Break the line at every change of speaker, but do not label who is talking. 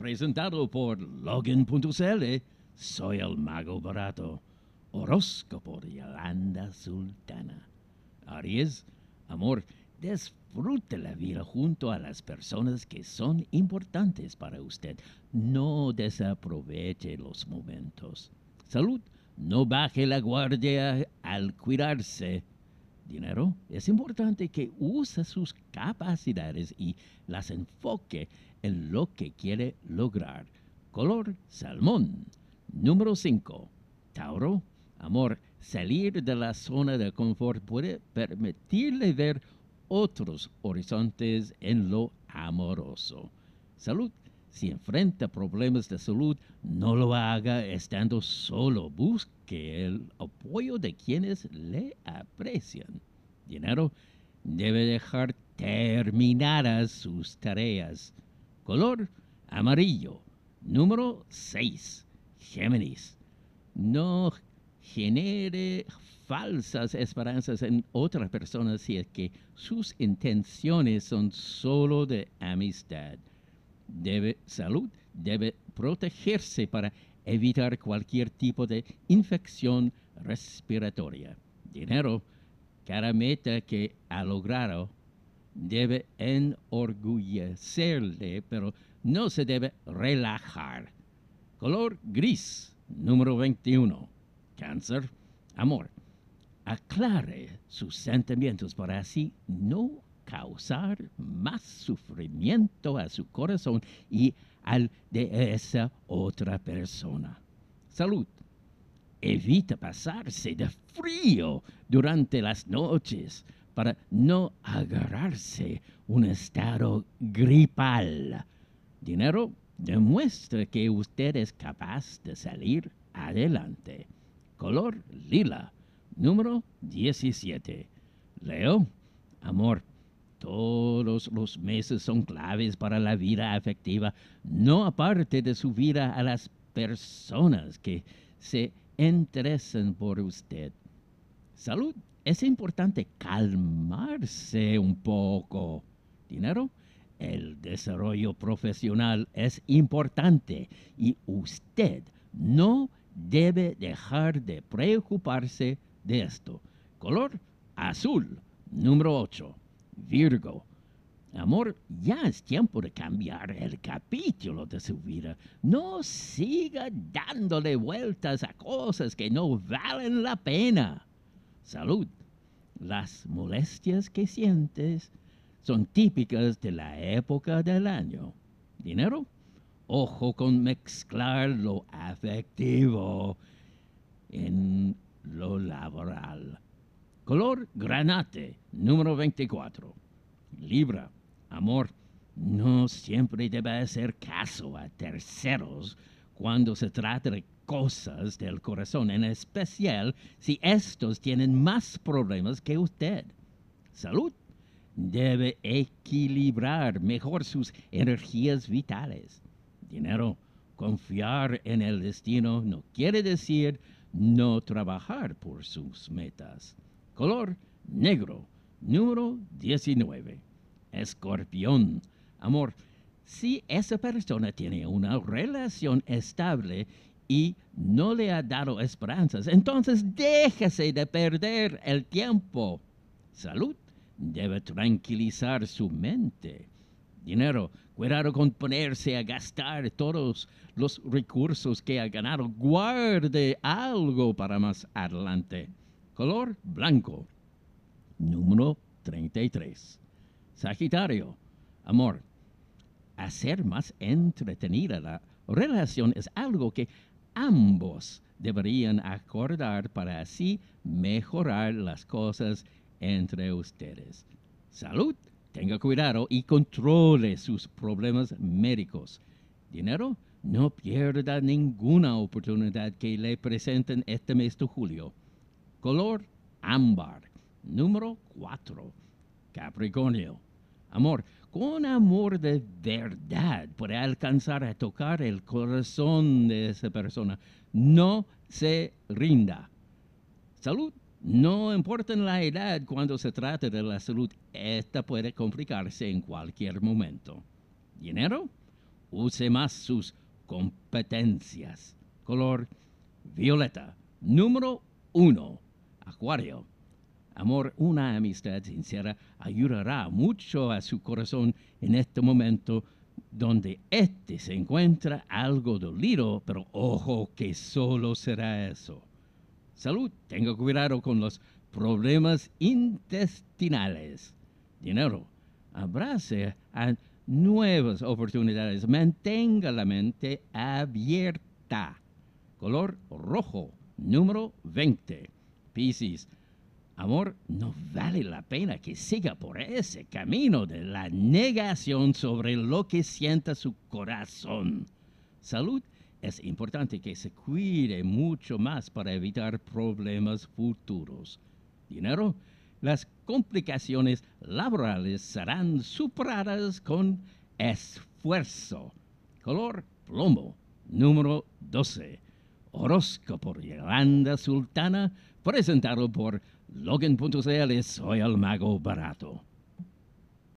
presentado por Login.cl. Soy el mago barato. Horóscopo de Yolanda Sultana. Aries, amor, disfrute la vida junto a las personas que son importantes para usted. No desaproveche los momentos. Salud, no baje la guardia al cuidarse. Dinero, es importante que use sus capacidades y las enfoque en lo que quiere lograr. Color salmón. Número 5. Tauro, amor, salir de la zona de confort puede permitirle ver otros horizontes en lo amoroso. Salud. Si enfrenta problemas de salud, no lo haga estando solo. Busque el apoyo de quienes le aprecian. Dinero. Debe dejar terminadas sus tareas. Color amarillo. Número 6. Géminis. No genere falsas esperanzas en otras personas si es que sus intenciones son solo de amistad. Debe salud, debe protegerse para evitar cualquier tipo de infección respiratoria. Dinero, cada meta que ha logrado debe enorgullecerle, pero no se debe relajar. Color gris, número 21. Cáncer, amor. Aclare sus sentimientos para así no causar más sufrimiento a su corazón y al de esa otra persona. Salud. Evita pasarse de frío durante las noches para no agarrarse un estado gripal. Dinero demuestra que usted es capaz de salir adelante. Color lila, número 17. Leo, amor. Todos los meses son claves para la vida afectiva, no aparte de su vida a las personas que se interesan por usted. Salud, es importante calmarse un poco. Dinero, el desarrollo profesional es importante y usted no debe dejar de preocuparse de esto. Color azul, número 8. Virgo. Amor, ya es tiempo de cambiar el capítulo de su vida. No siga dándole vueltas a cosas que no valen la pena. Salud. Las molestias que sientes son típicas de la época del año. Dinero. Ojo con mezclar lo afectivo en lo laboral. Color granate, número 24. Libra, amor, no siempre debe hacer caso a terceros cuando se trata de cosas del corazón, en especial si estos tienen más problemas que usted. Salud. Debe equilibrar mejor sus energías vitales. Dinero. Confiar en el destino no quiere decir no trabajar por sus metas. Color negro, número 19. Escorpión, amor. Si esa persona tiene una relación estable y no le ha dado esperanzas, entonces déjese de perder el tiempo. Salud, debe tranquilizar su mente. Dinero, cuidado con ponerse a gastar todos los recursos que ha ganado. Guarde algo para más adelante. Color blanco. Número 33. Sagitario. Amor. Hacer más entretenida la relación es algo que ambos deberían acordar para así mejorar las cosas entre ustedes. Salud tenga cuidado y controle sus problemas médicos. Dinero, no pierda ninguna oportunidad que le presenten este mes de julio. Color ámbar. Número 4. Capricornio. Amor, con amor de verdad puede alcanzar a tocar el corazón de esa persona. No se rinda. Salud no importa la edad cuando se trata de la salud, esta puede complicarse en cualquier momento. Dinero, use más sus competencias. Color violeta. Número uno. Acuario. Amor, una amistad sincera ayudará mucho a su corazón en este momento donde éste se encuentra algo dolido, pero ojo que solo será eso. Salud, tenga cuidado con los problemas intestinales. Dinero, abrace a nuevas oportunidades, mantenga la mente abierta. Color rojo, número 20. Piscis, amor, no vale la pena que siga por ese camino de la negación sobre lo que sienta su corazón. Salud, es importante que se cuide mucho más para evitar problemas futuros. Dinero, las complicaciones laborales serán superadas con esfuerzo. Color plomo, número 12. Horóscopo Yolanda Sultana, presentado por Logan.cl. Soy el mago barato.